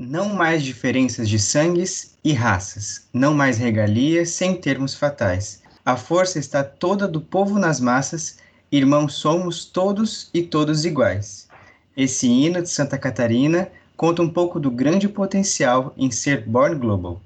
Não mais diferenças de sangues e raças, não mais regalias sem termos fatais. A força está toda do povo nas massas, irmãos somos todos e todos iguais. Esse hino de Santa Catarina conta um pouco do grande potencial em ser Born Global.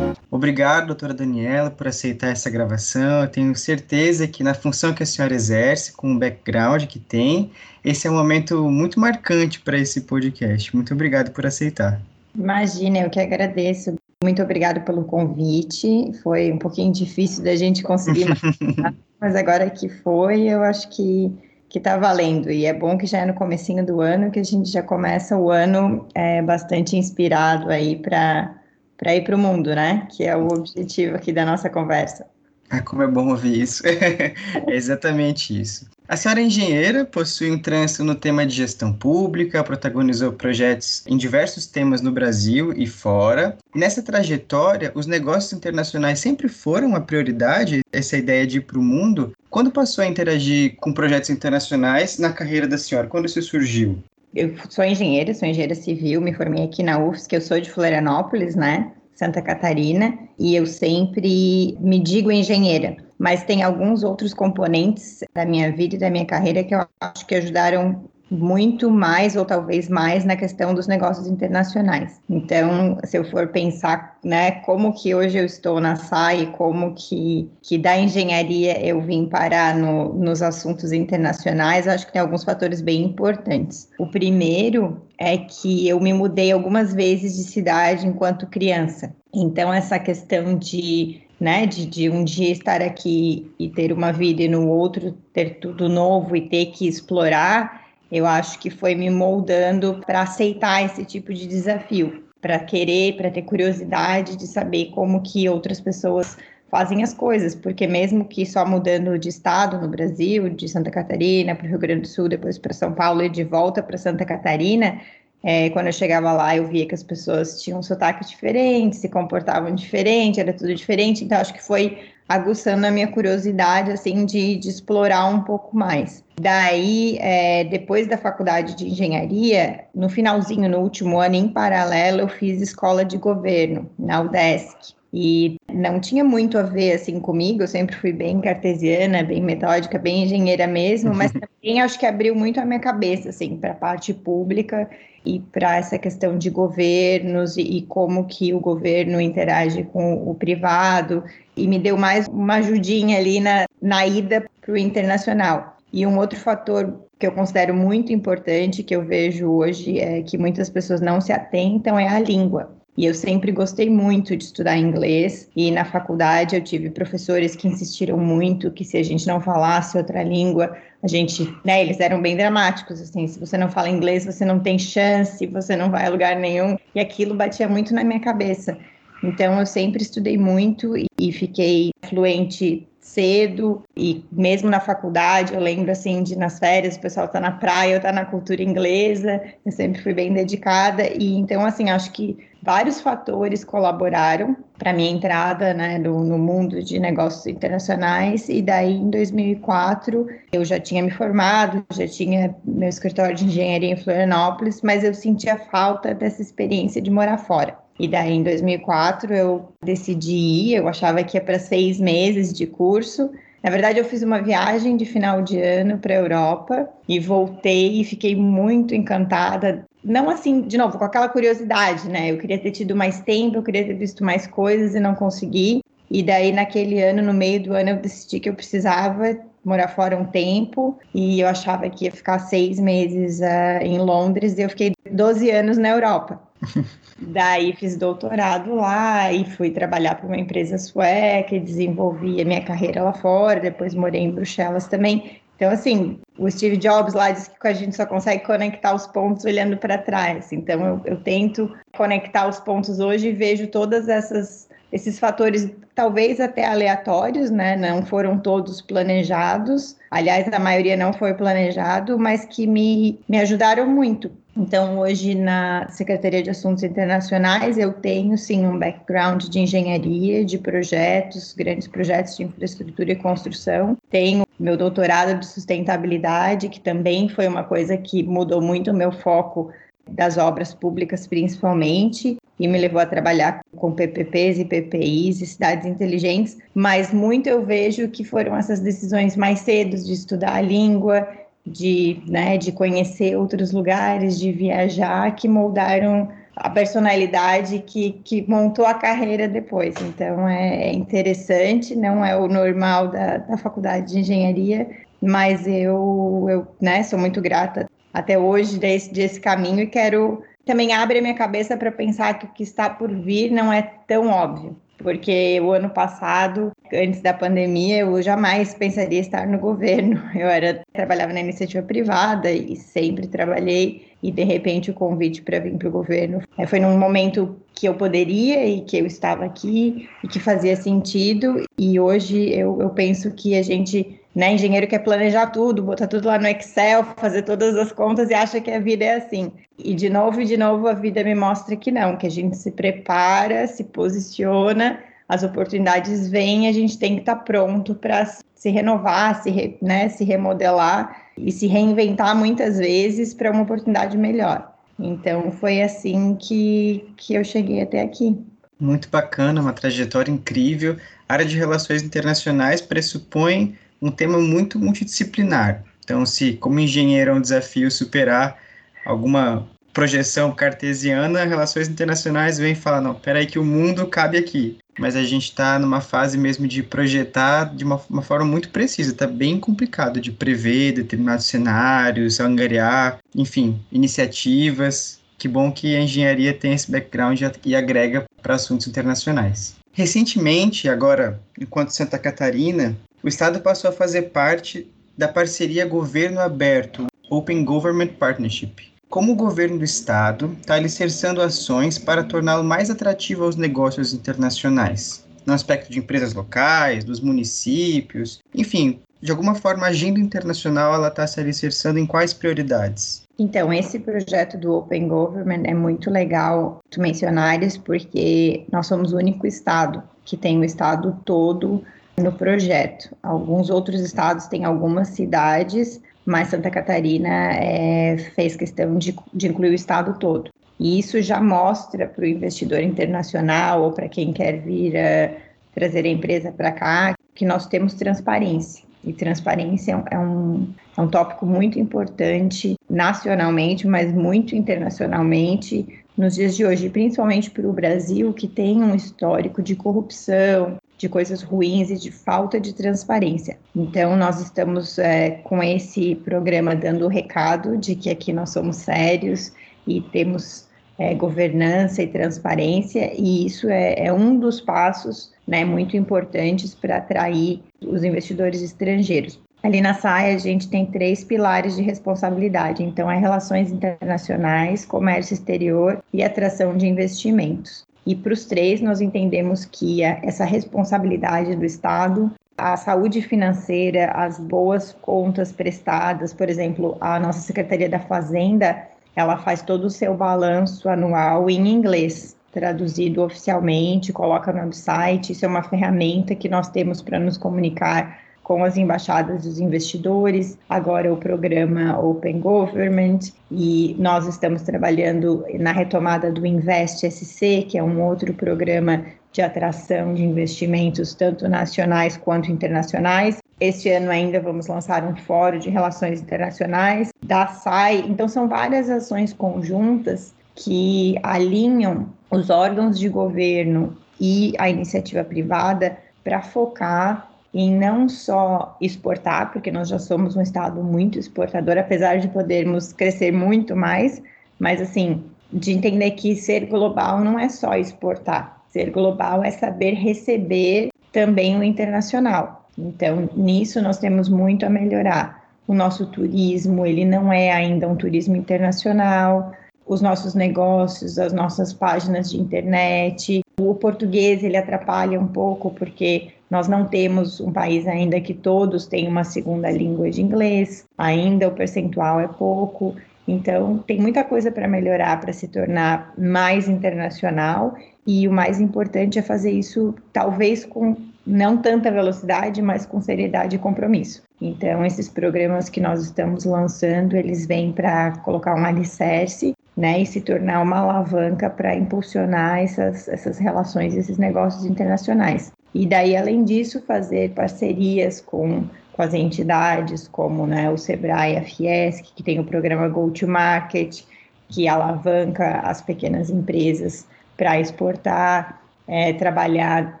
Obrigado, doutora Daniela, por aceitar essa gravação. Eu tenho certeza que na função que a senhora exerce, com o background que tem, esse é um momento muito marcante para esse podcast. Muito obrigado por aceitar. Imagina, eu que agradeço. Muito obrigado pelo convite. Foi um pouquinho difícil da gente conseguir, mas agora que foi, eu acho que que está valendo. E é bom que já é no comecinho do ano que a gente já começa o ano é, bastante inspirado aí para para ir para o mundo, né? Que é o objetivo aqui da nossa conversa. Ah, como é bom ouvir isso. é exatamente isso. A senhora é engenheira, possui um trânsito no tema de gestão pública, protagonizou projetos em diversos temas no Brasil e fora. Nessa trajetória, os negócios internacionais sempre foram uma prioridade, essa ideia de ir para o mundo. Quando passou a interagir com projetos internacionais na carreira da senhora? Quando isso surgiu? Eu sou engenheira, sou engenheira civil, me formei aqui na UFSC, eu sou de Florianópolis, né? Santa Catarina, e eu sempre me digo engenheira, mas tem alguns outros componentes da minha vida e da minha carreira que eu acho que ajudaram muito mais ou talvez mais na questão dos negócios internacionais. Então, se eu for pensar, né, como que hoje eu estou na SAI, como que, que da engenharia eu vim parar no, nos assuntos internacionais, acho que tem alguns fatores bem importantes. O primeiro é que eu me mudei algumas vezes de cidade enquanto criança. Então, essa questão de né, de, de, um dia estar aqui e ter uma vida e no outro ter tudo novo e ter que explorar, eu acho que foi me moldando para aceitar esse tipo de desafio, para querer, para ter curiosidade de saber como que outras pessoas fazem as coisas, porque mesmo que só mudando de estado no Brasil, de Santa Catarina para o Rio Grande do Sul, depois para São Paulo e de volta para Santa Catarina, é, quando eu chegava lá, eu via que as pessoas tinham um sotaque diferente, se comportavam diferente, era tudo diferente. Então, acho que foi aguçando a minha curiosidade, assim, de, de explorar um pouco mais. Daí, é, depois da faculdade de engenharia, no finalzinho, no último ano, em paralelo, eu fiz escola de governo na UDESC. E não tinha muito a ver assim comigo, eu sempre fui bem cartesiana, bem metódica, bem engenheira mesmo, mas também acho que abriu muito a minha cabeça assim para a parte pública e para essa questão de governos e, e, como que o governo interage com o privado e me deu mais uma ajudinha ali na, na ida para o internacional. E um outro fator que eu considero muito importante, que eu vejo hoje, é que muitas pessoas não se atentam, é a língua. E eu sempre gostei muito de estudar inglês, e na faculdade eu tive professores que insistiram muito que se a gente não falasse outra língua, a gente, né, eles eram bem dramáticos, assim, se você não fala inglês, você não tem chance, você não vai a lugar nenhum, e aquilo batia muito na minha cabeça. Então eu sempre estudei muito e fiquei fluente cedo. E mesmo na faculdade, eu lembro assim de nas férias o pessoal tá na praia, eu tá na cultura inglesa, eu sempre fui bem dedicada. E então assim, acho que vários fatores colaboraram para minha entrada né, no, no, mundo de negócios internacionais e daí em 2004 eu já tinha me formado, já tinha meu escritório de engenharia em Florianópolis, mas eu sentia falta dessa experiência de morar fora. E daí, em 2004, eu decidi ir. Eu achava que ia para seis meses de curso. Na verdade, eu fiz uma viagem de final de ano para a Europa e voltei e fiquei muito encantada. Não assim, de novo, com aquela curiosidade, né? Eu queria ter tido mais tempo, eu queria ter visto mais coisas e não consegui. E daí, naquele ano, no meio do ano, eu decidi que eu precisava morar fora um tempo e eu achava que ia ficar seis meses uh, em Londres e eu fiquei 12 anos na Europa. Daí fiz doutorado lá e fui trabalhar para uma empresa sueca e desenvolvi a minha carreira lá fora. Depois morei em Bruxelas também. Então, assim, o Steve Jobs lá disse que a gente só consegue conectar os pontos olhando para trás. Então, eu, eu, tento conectar os pontos hoje e vejo todas essas esses fatores talvez até aleatórios, né? Não foram todos planejados. Aliás, a maioria não foi planejado, mas que me, me ajudaram muito Então, hoje na Secretaria de Assuntos Internacionais, eu tenho sim um background de engenharia, de projetos, grandes projetos de infraestrutura e construção. Tenho meu doutorado de sustentabilidade, que também foi uma coisa que mudou muito o meu foco das obras públicas, principalmente, e me levou a trabalhar com PPPs e PPIs e cidades inteligentes, mas muito eu vejo que foram essas decisões mais cedo de estudar a língua, de, né, de conhecer outros lugares, de viajar, que moldaram a personalidade que, que montou a carreira depois. Então é, é interessante, não é o normal da, da faculdade de engenharia, mas eu, eu né, sou muito grata até hoje desse, desse caminho e quero também abre a minha cabeça para pensar que o que está por vir não é tão óbvio porque o ano passado, antes da pandemia, eu jamais pensaria estar no governo. Eu era trabalhava na iniciativa privada e sempre trabalhei e de repente o convite para vir para o governo é, foi num momento que eu poderia e que eu estava aqui e que fazia sentido e hoje eu, eu penso que a gente né, engenheiro quer planejar tudo, botar tudo lá no Excel, fazer todas as contas e acha que a vida é assim. E de novo e de novo a vida me mostra que não, que a gente se prepara, se posiciona, as oportunidades vêm, a gente tem que estar pronto para se renovar, se, re, né, se remodelar e se reinventar muitas vezes para uma oportunidade melhor. Então foi assim que, que eu cheguei até aqui. Muito bacana, uma trajetória incrível. A área de relações internacionais pressupõe um tema muito multidisciplinar. Então, se como engenheiro é um desafio superar alguma projeção cartesiana, relações internacionais vem falar, não, peraí que o mundo cabe aqui. Mas a gente está numa fase mesmo de projetar de uma, uma forma muito precisa, está bem complicado de prever determinados cenários, angariar, enfim, iniciativas. Que bom que a engenharia tem esse background e agrega para assuntos internacionais. Recentemente, agora, enquanto Santa Catarina, o Estado passou a fazer parte da parceria Governo Aberto, Open Government Partnership. Como o governo do Estado está alicerçando ações para torná-lo mais atrativo aos negócios internacionais, no aspecto de empresas locais, dos municípios, enfim, de alguma forma a agenda internacional ela está se alicerçando em quais prioridades? Então, esse projeto do Open Government é muito legal tu mencionares, porque nós somos o único estado que tem o estado todo no projeto. Alguns outros estados têm algumas cidades, mas Santa Catarina é, fez questão de, de incluir o estado todo. E isso já mostra para o investidor internacional ou para quem quer vir uh, trazer a empresa para cá que nós temos transparência. E transparência é um, é um tópico muito importante nacionalmente, mas muito internacionalmente nos dias de hoje, principalmente para o Brasil, que tem um histórico de corrupção, de coisas ruins e de falta de transparência. Então, nós estamos é, com esse programa dando o recado de que aqui nós somos sérios e temos é, governança e transparência, e isso é, é um dos passos né, muito importantes para atrair os investidores estrangeiros. Ali na SAI, a gente tem três pilares de responsabilidade. Então, é relações internacionais, comércio exterior e atração de investimentos. E para os três, nós entendemos que essa responsabilidade do Estado, a saúde financeira, as boas contas prestadas, por exemplo, a nossa Secretaria da Fazenda, ela faz todo o seu balanço anual em inglês, traduzido oficialmente, coloca no website. Isso é uma ferramenta que nós temos para nos comunicar com as embaixadas dos investidores, agora o programa Open Government, e nós estamos trabalhando na retomada do Invest SC, que é um outro programa de atração de investimentos, tanto nacionais quanto internacionais. Este ano ainda vamos lançar um fórum de relações internacionais da SAI. Então, são várias ações conjuntas que alinham os órgãos de governo e a iniciativa privada para focar em não só exportar, porque nós já somos um estado muito exportador, apesar de podermos crescer muito mais, mas assim, de entender que ser global não é só exportar, ser global é saber receber também o internacional. Então, nisso nós temos muito a melhorar. O nosso turismo, ele não é ainda um turismo internacional, os nossos negócios, as nossas páginas de internet. O português ele atrapalha um pouco porque nós não temos um país ainda que todos tenham uma segunda língua de inglês, ainda o percentual é pouco. Então, tem muita coisa para melhorar para se tornar mais internacional e o mais importante é fazer isso talvez com não tanta velocidade, mas com seriedade e compromisso. Então, esses programas que nós estamos lançando, eles vêm para colocar um alicerce, né, e se tornar uma alavanca para impulsionar essas, essas relações, esses negócios internacionais. E daí, além disso, fazer parcerias com, com as entidades como né, o Sebrae, a Fiesc, que tem o programa Go to Market, que alavanca as pequenas empresas para exportar, é, trabalhar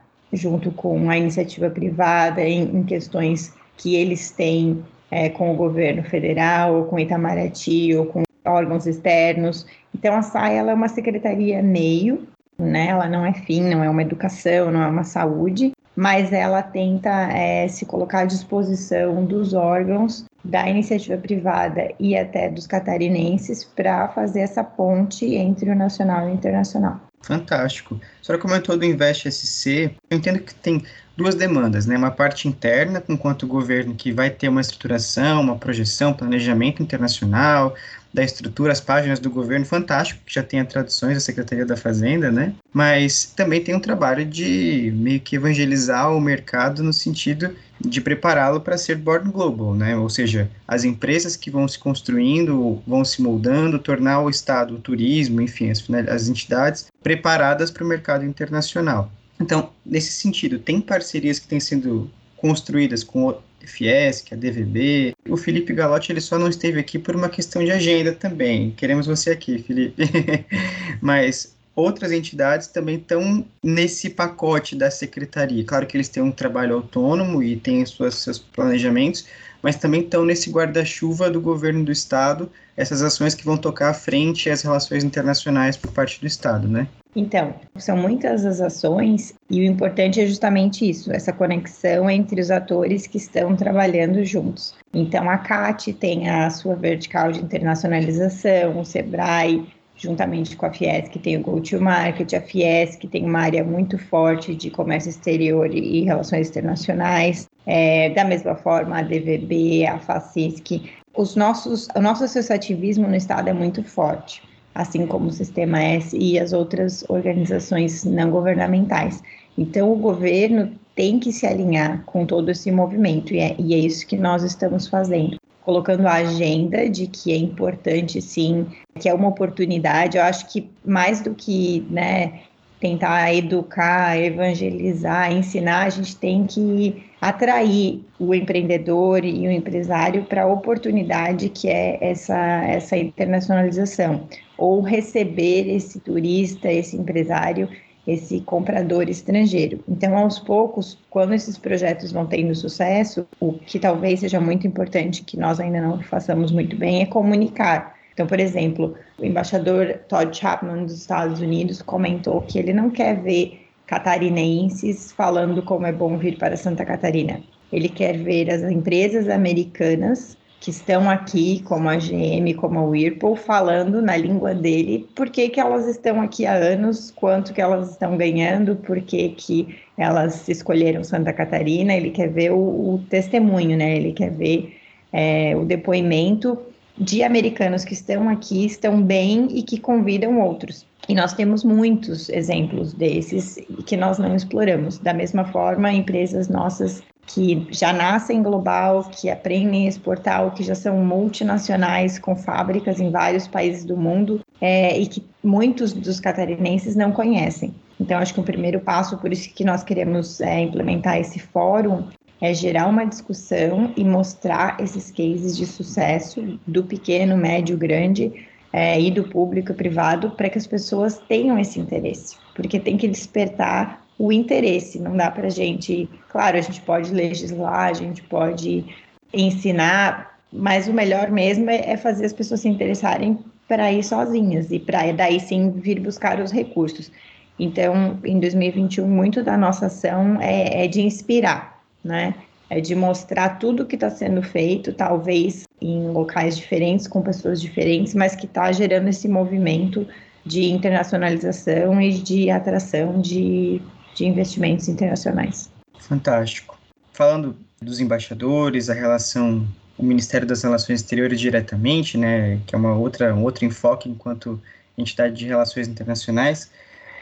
junto com a iniciativa privada em, em questões que eles têm é, com o governo federal, ou com Itamaraty, ou com órgãos externos. Então, a SAI é uma secretaria meio, né? ela não é fim, não é uma educação, não é uma saúde, mas ela tenta é, se colocar à disposição dos órgãos da iniciativa privada e até dos catarinenses para fazer essa ponte entre o nacional e o internacional. Fantástico. A senhora comentou do Invest SC. Eu entendo que tem duas demandas, né? Uma parte interna, enquanto o governo que vai ter uma estruturação, uma projeção, planejamento internacional, da estrutura, as páginas do governo, fantástico, que já tem as traduções da Secretaria da Fazenda, né? Mas também tem um trabalho de meio que evangelizar o mercado no sentido de prepará-lo para ser born global, né? Ou seja, as empresas que vão se construindo, vão se moldando, tornar o Estado, o turismo, enfim, as, as entidades preparadas para o mercado internacional. Então, nesse sentido, tem parcerias que têm sido construídas com Fiesc, a DVB. O Felipe Galotti ele só não esteve aqui por uma questão de agenda também. Queremos você aqui, Felipe. Mas outras entidades também estão nesse pacote da secretaria. Claro que eles têm um trabalho autônomo e têm suas, seus planejamentos, mas também estão nesse guarda-chuva do governo do estado, essas ações que vão tocar à frente as relações internacionais por parte do estado, né? Então, são muitas as ações e o importante é justamente isso, essa conexão entre os atores que estão trabalhando juntos. Então, a CAT tem a sua vertical de internacionalização, o SEBRAE, juntamente com a Fiesc, tem o Go to Market, a Fiesc tem uma área muito forte de comércio exterior e relações internacionais, é, da mesma forma a DVB, a FACISC. Os nossos, o nosso associativismo no Estado é muito forte assim como o Sistema S e as outras organizações não governamentais. Então, o governo tem que se alinhar com todo esse movimento, e é, e é isso que nós estamos fazendo. Colocando a agenda de que é importante, sim, que é uma oportunidade. Eu acho que mais do que né, tentar educar, evangelizar, ensinar, a gente tem que atrair o empreendedor e o empresário para a oportunidade que é essa, essa internacionalização, ou receber esse turista, esse empresário, esse comprador estrangeiro. Então, aos poucos, quando esses projetos vão tendo sucesso, o que talvez seja muito importante que nós ainda não façamos muito bem é comunicar. Então, por exemplo, o embaixador Todd Chapman dos Estados Unidos comentou que ele não quer ver catarinenses falando como é bom vir para Santa Catarina. Ele quer ver as empresas americanas que estão aqui, como a GM, como a Whirlpool, falando na língua dele, por que, que elas estão aqui há anos, quanto que elas estão ganhando, por que, que elas escolheram Santa Catarina, ele quer ver o, o testemunho, né? Ele quer ver é, o depoimento de americanos que estão aqui, estão bem e que convidam outros. E nós temos muitos exemplos desses que nós não exploramos. Da mesma forma, empresas nossas que já nascem global, que aprendem a exportar, ou que já são multinacionais com fábricas em vários países do mundo é, e que muitos dos catarinenses não conhecem. Então, acho que o primeiro passo, por isso que nós queremos é, implementar esse fórum, é gerar uma discussão e mostrar esses cases de sucesso do pequeno, médio, grande é, e do público e privado para que as pessoas tenham esse interesse, porque tem que despertar o interesse. Não dá para a gente, claro, a gente pode legislar, a gente pode ensinar, mas o melhor mesmo é, é fazer as pessoas se interessarem para ir sozinhas e para daí sim vir buscar os recursos. Então, em 2021, muito da nossa ação é, é de inspirar, né? É de mostrar tudo que está sendo feito, talvez em locais diferentes, com pessoas diferentes, mas que está gerando esse movimento de internacionalização e de atração de, de investimentos internacionais. Fantástico. Falando dos embaixadores, a relação o Ministério das Relações Exteriores diretamente, né, que é uma outra, um outro enfoque enquanto entidade de relações internacionais,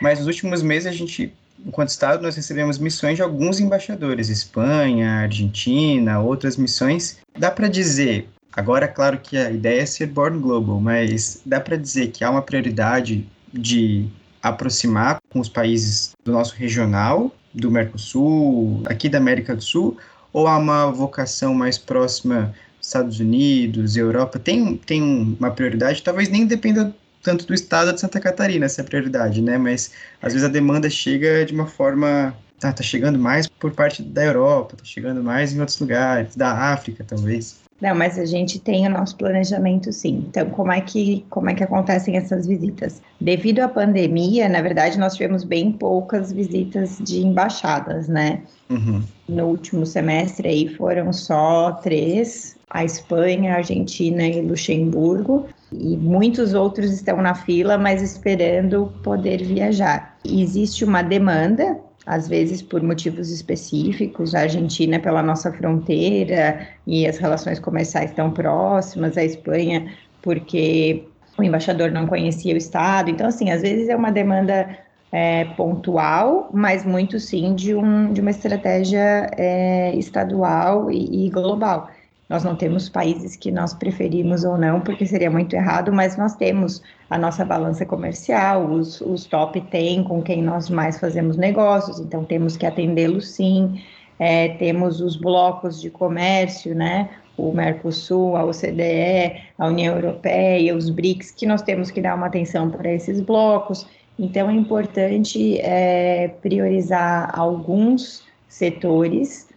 mas nos últimos meses a gente, enquanto Estado, nós recebemos missões de alguns embaixadores, Espanha, Argentina, outras missões. Dá para dizer, agora claro que a ideia é ser born global, mas dá para dizer que há uma prioridade de aproximar com os países do nosso regional, do Mercosul, aqui da América do Sul, ou há uma vocação mais próxima Estados Unidos, Europa? Tem, tem uma prioridade? Talvez nem dependa tanto do estado de Santa Catarina essa prioridade, né? Mas às vezes a demanda chega de uma forma tá, tá chegando mais por parte da Europa, tá chegando mais em outros lugares, da África, talvez. Não, mas a gente tem o nosso planejamento sim. Então, como é que como é que acontecem essas visitas? Devido à pandemia, na verdade, nós tivemos bem poucas visitas de embaixadas, né? Uhum. No último semestre aí foram só três: a Espanha, a Argentina e Luxemburgo. E muitos outros estão na fila, mas esperando poder viajar. existe uma demanda às vezes por motivos específicos, a Argentina pela nossa fronteira e as relações comerciais estão próximas, a Espanha porque o embaixador não conhecia o Estado. Então, assim, às vezes é uma demanda é, pontual, mas muito sim de, um, de uma estratégia é, estadual e, e global. Nós não temos países que nós preferimos ou não, porque seria muito errado, mas nós temos a nossa balança comercial, os, os top 10 com quem nós mais fazemos negócios, então temos que atendê-los sim. É, temos os blocos de comércio, né? O Mercosul, a OCDE, a União Europeia, os BRICS, que nós temos que dar uma atenção para esses blocos. Então é importante é, priorizar alguns setores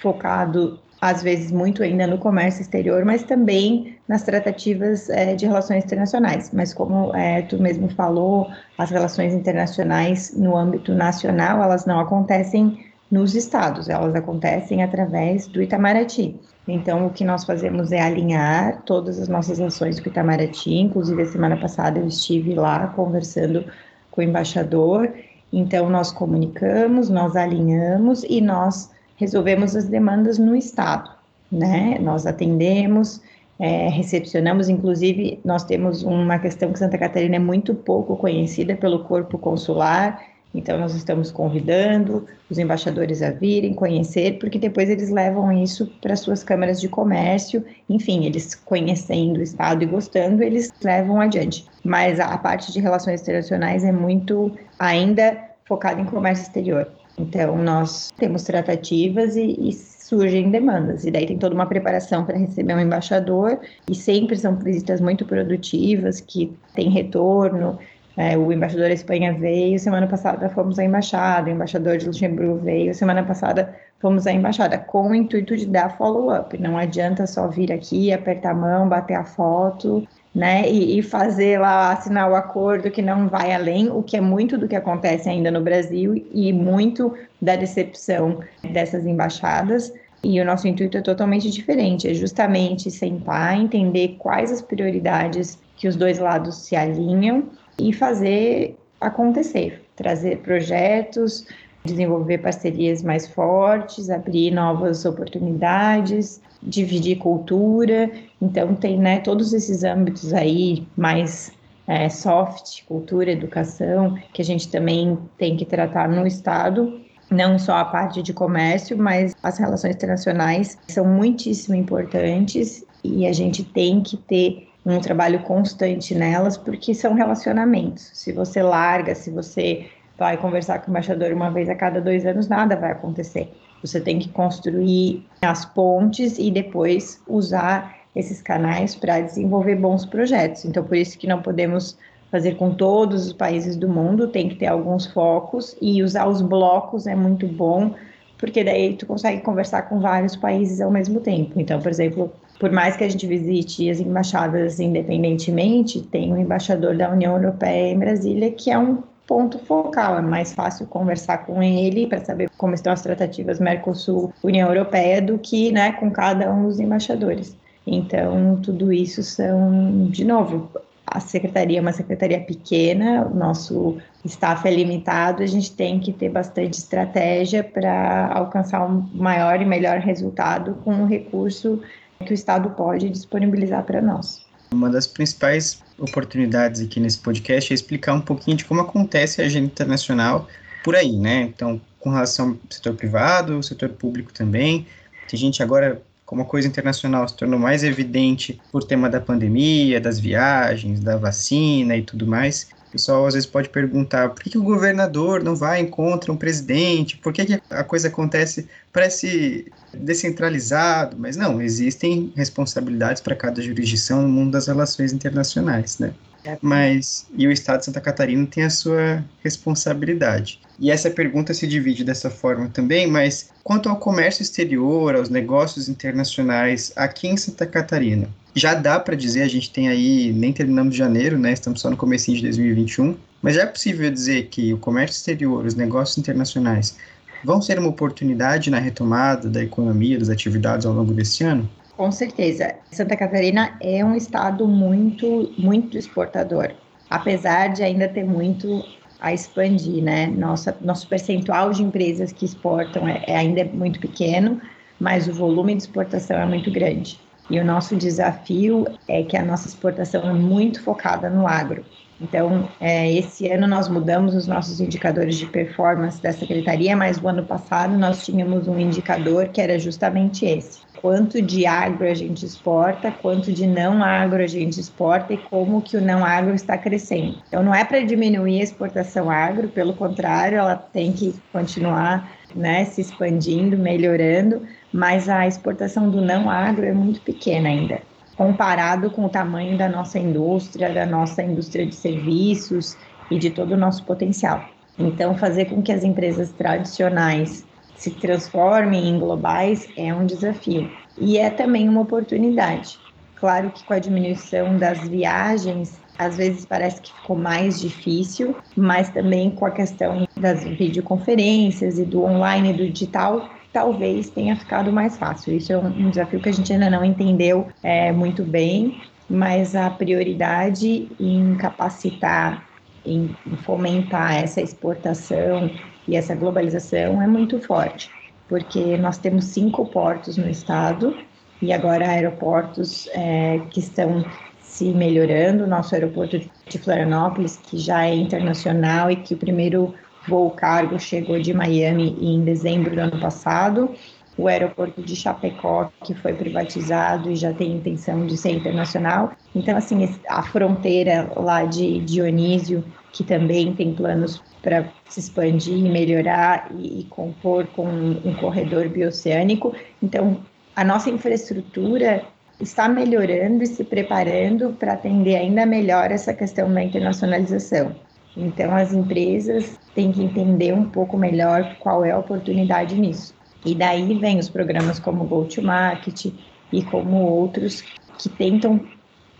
focado às vezes muito ainda no comércio exterior, mas também nas tratativas é, de relações internacionais. Mas como é, tu mesmo falou, as relações internacionais no âmbito nacional, elas não acontecem nos estados, elas acontecem através do Itamaraty. Então, o que nós fazemos é alinhar todas as nossas ações com o Itamaraty. Inclusive, a semana passada eu estive lá conversando com o embaixador. Então, nós comunicamos, nós alinhamos e nós resolvemos as demandas no Estado, né? Nós atendemos, é, recepcionamos, inclusive, nós temos uma questão que Santa Catarina é muito pouco conhecida pelo corpo consular, então nós estamos convidando os embaixadores a virem conhecer, porque depois eles levam isso para suas câmaras de comércio, enfim, eles conhecendo o Estado e gostando, eles levam adiante. Mas a parte de relações internacionais é muito ainda focada em comércio exterior. Então, nós temos tratativas e, e surgem demandas. E daí tem toda uma preparação para receber um embaixador, e sempre são visitas muito produtivas, que tem retorno. É, o embaixador da Espanha veio, semana passada fomos à embaixada, o embaixador de Luxemburgo veio, semana passada fomos à embaixada, com o intuito de dar follow-up. Não adianta só vir aqui, apertar a mão, bater a foto né, e, e, fazer lá, assinar o acordo que não vai além, o que é muito do que acontece ainda no Brasil e muito da decepção dessas embaixadas. E o nosso intuito é totalmente diferente, é justamente sentar, entender quais as prioridades que os dois lados se alinham e fazer acontecer, trazer projetos, desenvolver parcerias mais fortes, abrir novas oportunidades, dividir cultura. Então, tem né, todos esses âmbitos aí mais é, soft, cultura, educação, que a gente também tem que tratar no Estado. Não só a parte de comércio, mas as relações internacionais são muitíssimo importantes e a gente tem que ter um trabalho constante nelas, porque são relacionamentos. Se você larga, se você vai conversar com o embaixador uma vez a cada dois anos, nada vai acontecer. Você tem que construir as pontes e depois usar esses canais para desenvolver bons projetos. Então, por isso que não podemos fazer com todos os países do mundo, tem que ter alguns focos e usar os blocos é muito bom, porque daí tu consegue conversar com vários países ao mesmo tempo. Então, por exemplo, por mais que a gente visite as embaixadas independentemente, tem um embaixador da União Europeia em Brasília que é um ponto focal. É mais fácil conversar com ele para saber como estão as tratativas Mercosul-União Europeia do que né, com cada um dos embaixadores. Então, tudo isso são, de novo, a secretaria é uma secretaria pequena, o nosso staff é limitado, a gente tem que ter bastante estratégia para alcançar um maior e melhor resultado com um recurso que o Estado pode disponibilizar para nós. Uma das principais oportunidades aqui nesse podcast é explicar um pouquinho de como acontece a agenda internacional por aí, né? Então, com relação ao setor privado, setor público também. Tem gente agora, como a coisa internacional se tornou mais evidente por tema da pandemia, das viagens, da vacina e tudo mais, pessoal às vezes pode perguntar por que, que o governador não vai encontrar um presidente, por que, que a coisa acontece, parece descentralizado, mas não, existem responsabilidades para cada jurisdição no mundo das relações internacionais, né? Mas, e o Estado de Santa Catarina tem a sua responsabilidade. E essa pergunta se divide dessa forma também, mas quanto ao comércio exterior, aos negócios internacionais aqui em Santa Catarina, já dá para dizer, a gente tem aí, nem terminamos janeiro, né? Estamos só no começo de 2021, mas já é possível dizer que o comércio exterior, os negócios internacionais vão ser uma oportunidade na retomada da economia, das atividades ao longo desse ano? Com certeza. Santa Catarina é um estado muito, muito exportador, apesar de ainda ter muito a expandir, né? Nossa, nosso percentual de empresas que exportam é, é ainda muito pequeno, mas o volume de exportação é muito grande. E o nosso desafio é que a nossa exportação é muito focada no agro. Então, é, esse ano nós mudamos os nossos indicadores de performance da secretaria, mas o ano passado nós tínhamos um indicador que era justamente esse: quanto de agro a gente exporta, quanto de não agro a gente exporta e como que o não agro está crescendo. Então, não é para diminuir a exportação agro, pelo contrário, ela tem que continuar né, se expandindo, melhorando, mas a exportação do não agro é muito pequena ainda, comparado com o tamanho da nossa indústria, da nossa indústria de serviços e de todo o nosso potencial. Então, fazer com que as empresas tradicionais se transformem em globais é um desafio e é também uma oportunidade. Claro que com a diminuição das viagens, às vezes parece que ficou mais difícil, mas também com a questão das videoconferências e do online e do digital, talvez tenha ficado mais fácil. Isso é um desafio que a gente ainda não entendeu é, muito bem, mas a prioridade em capacitar, em fomentar essa exportação e essa globalização é muito forte, porque nós temos cinco portos no estado e agora aeroportos é, que estão se melhorando. Nosso aeroporto de Florianópolis, que já é internacional e que o primeiro voo cargo chegou de Miami em dezembro do ano passado. O aeroporto de Chapecó, que foi privatizado e já tem intenção de ser internacional. Então, assim, a fronteira lá de Dionísio, que também tem planos para se expandir, melhorar e, e compor com um, um corredor bioceânico. Então, a nossa infraestrutura está melhorando e se preparando para atender ainda melhor essa questão da internacionalização. Então, as empresas têm que entender um pouco melhor qual é a oportunidade nisso. E daí vem os programas como Go to Market e como outros que tentam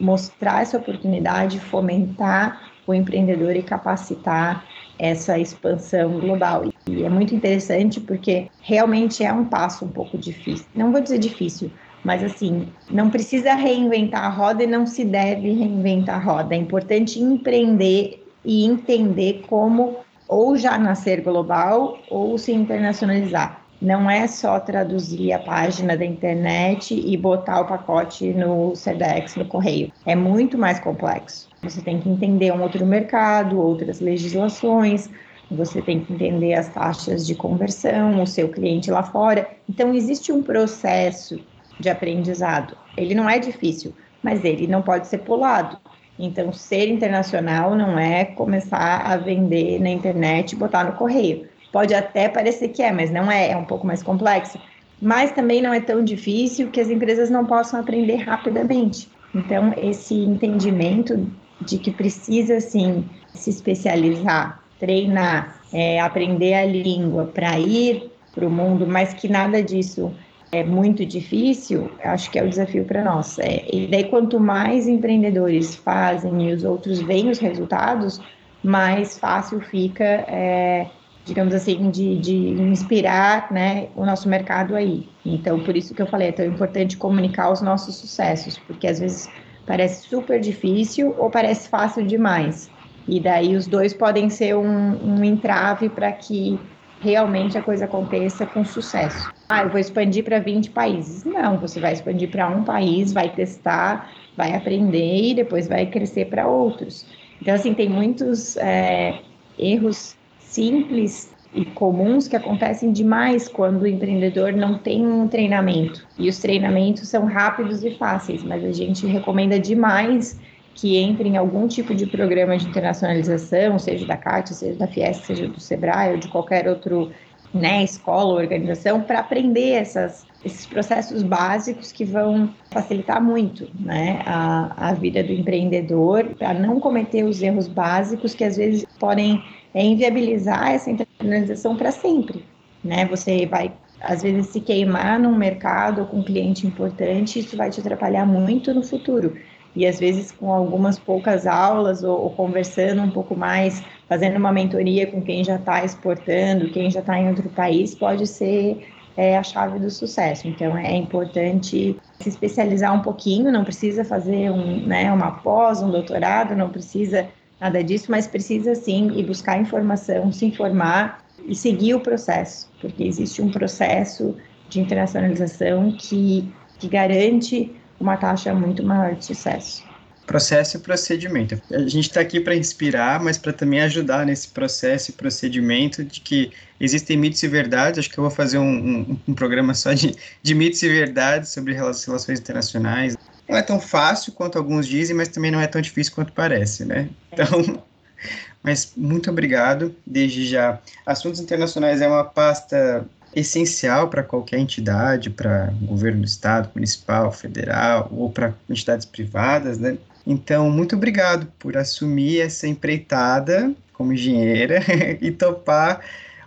mostrar essa oportunidade, fomentar o empreendedor e capacitar essa expansão global. E é muito interessante porque realmente é um passo um pouco difícil. Não vou dizer difícil, mas assim, não precisa reinventar a roda e não se deve reinventar a roda. É importante empreender e entender como ou já nascer global ou se internacionalizar. Não é só traduzir a página da internet e botar o pacote no SEDEX, no correio. É muito mais complexo. Você tem que entender um outro mercado, outras legislações, você tem que entender as taxas de conversão, o seu cliente lá fora. Então, existe um processo de aprendizado. Ele não é difícil, mas ele não pode ser pulado. Então, ser internacional não é começar a vender na internet e botar no correio. Pode até parecer que é, mas não é, é um pouco mais complexo. Mas também não é tão difícil que as empresas não possam aprender rapidamente. Então, esse entendimento de que precisa, sim, se especializar, treinar, é, aprender a língua para ir para o mundo, mas que nada disso é muito difícil, acho que é o desafio para nós. É, e daí, quanto mais empreendedores fazem e os outros veem os resultados, mais fácil fica, é, digamos assim, de, de inspirar né, o nosso mercado aí. Então, por isso que eu falei, é tão importante comunicar os nossos sucessos, porque às vezes parece super difícil ou parece fácil demais. E daí os dois podem ser um, um entrave para que realmente a coisa aconteça com sucesso. Ah, eu vou expandir para 20 países. Não, você vai expandir para um país, vai testar, vai aprender e depois vai crescer para outros. Então, assim, tem muitos é, erros simples e comuns que acontecem demais quando o empreendedor não tem um treinamento. E os treinamentos são rápidos e fáceis, mas a gente recomenda demais que entre em algum tipo de programa de internacionalização, seja da CAT, seja da Fiesc, seja do Sebrae ou de qualquer outro né, escola ou organização, para aprender essas, esses processos básicos que vão facilitar muito né, a, a vida do empreendedor, para não cometer os erros básicos que às vezes podem é, inviabilizar essa internacionalização para sempre. Né? Você vai às vezes se queimar num mercado com um cliente importante, isso vai te atrapalhar muito no futuro e às vezes com algumas poucas aulas ou, ou conversando um pouco mais, fazendo uma mentoria com quem já está exportando, quem já está em outro país, pode ser é, a chave do sucesso. Então é importante se especializar um pouquinho, não precisa fazer um, né, uma pós, um doutorado, não precisa nada disso, mas precisa sim ir buscar informação, se informar e seguir o processo, porque existe um processo de internacionalização que, que garante uma taxa muito maior de sucesso. Processo e procedimento. A gente está aqui para inspirar, mas para também ajudar nesse processo e procedimento de que existem mitos e verdades. Acho que eu vou fazer um, um, um programa só de, de mitos e verdades sobre relações internacionais. Não é tão fácil quanto alguns dizem, mas também não é tão difícil quanto parece, né? Então, mas muito obrigado. Desde já, assuntos internacionais é uma pasta essencial para qualquer entidade, para governo do estado, municipal, federal ou para entidades privadas, né? Então, muito obrigado por assumir essa empreitada como engenheira e topar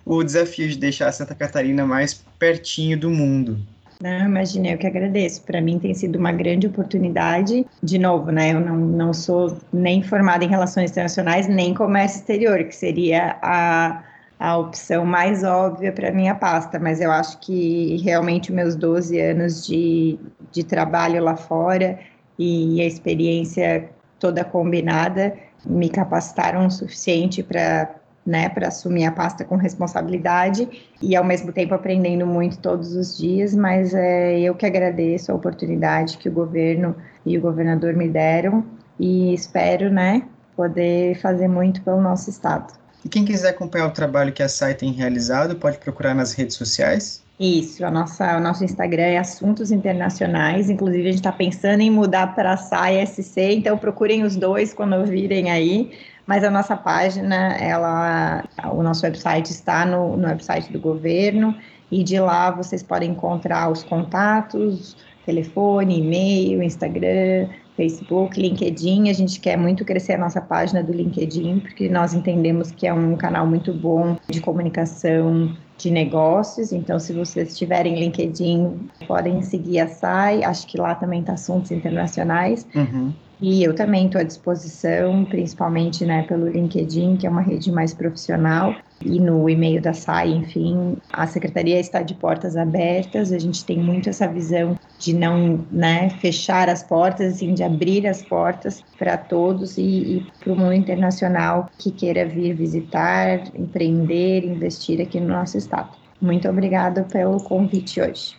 o desafio de deixar Santa Catarina mais pertinho do mundo. Não, imaginei, eu que agradeço. Para mim tem sido uma grande oportunidade. De novo, né? Eu não, não sou nem formada em relações internacionais, nem comércio exterior, que seria a a opção mais óbvia para minha pasta, mas eu acho que realmente meus 12 anos de, de trabalho lá fora e a experiência toda combinada me capacitaram o suficiente para né, para assumir a pasta com responsabilidade e ao mesmo tempo aprendendo muito todos os dias, mas é, eu que agradeço a oportunidade que o governo e o governador me deram e espero, né, poder fazer muito pelo nosso estado. E quem quiser acompanhar o trabalho que a SAI tem realizado, pode procurar nas redes sociais? Isso, a nossa, o nosso Instagram é Assuntos Internacionais, inclusive a gente está pensando em mudar para a SAI SC, então procurem os dois quando virem aí, mas a nossa página, ela, o nosso website está no, no website do governo, e de lá vocês podem encontrar os contatos, telefone, e-mail, Instagram, Facebook, LinkedIn. A gente quer muito crescer a nossa página do LinkedIn, porque nós entendemos que é um canal muito bom de comunicação de negócios. Então, se vocês tiverem LinkedIn, podem seguir a SAI. Acho que lá também está assuntos internacionais. Uhum. E eu também estou à disposição, principalmente né, pelo LinkedIn, que é uma rede mais profissional, e no e-mail da SAI, enfim, a secretaria está de portas abertas, a gente tem muito essa visão de não né, fechar as portas, assim, de abrir as portas para todos e, e para o mundo internacional que queira vir visitar, empreender, investir aqui no nosso estado. Muito obrigada pelo convite hoje.